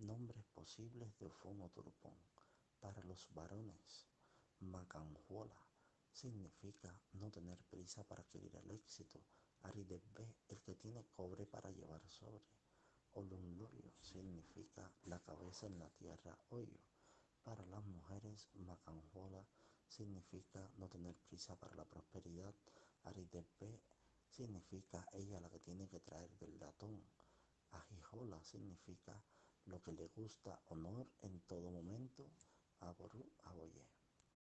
Nombres posibles de Ofón o Turpón. Para los varones, Macanjuola significa no tener prisa para adquirir el éxito. Aridebbe, el que tiene cobre para llevar sobre. Olunlorio significa la cabeza en la tierra, hoyo. Para las mujeres, Macanjuola significa no tener prisa para la prosperidad. Aridebbe significa ella la que tiene que traer del latón. Ajijola significa que le gusta, honor en todo momento. Aború, aboyé.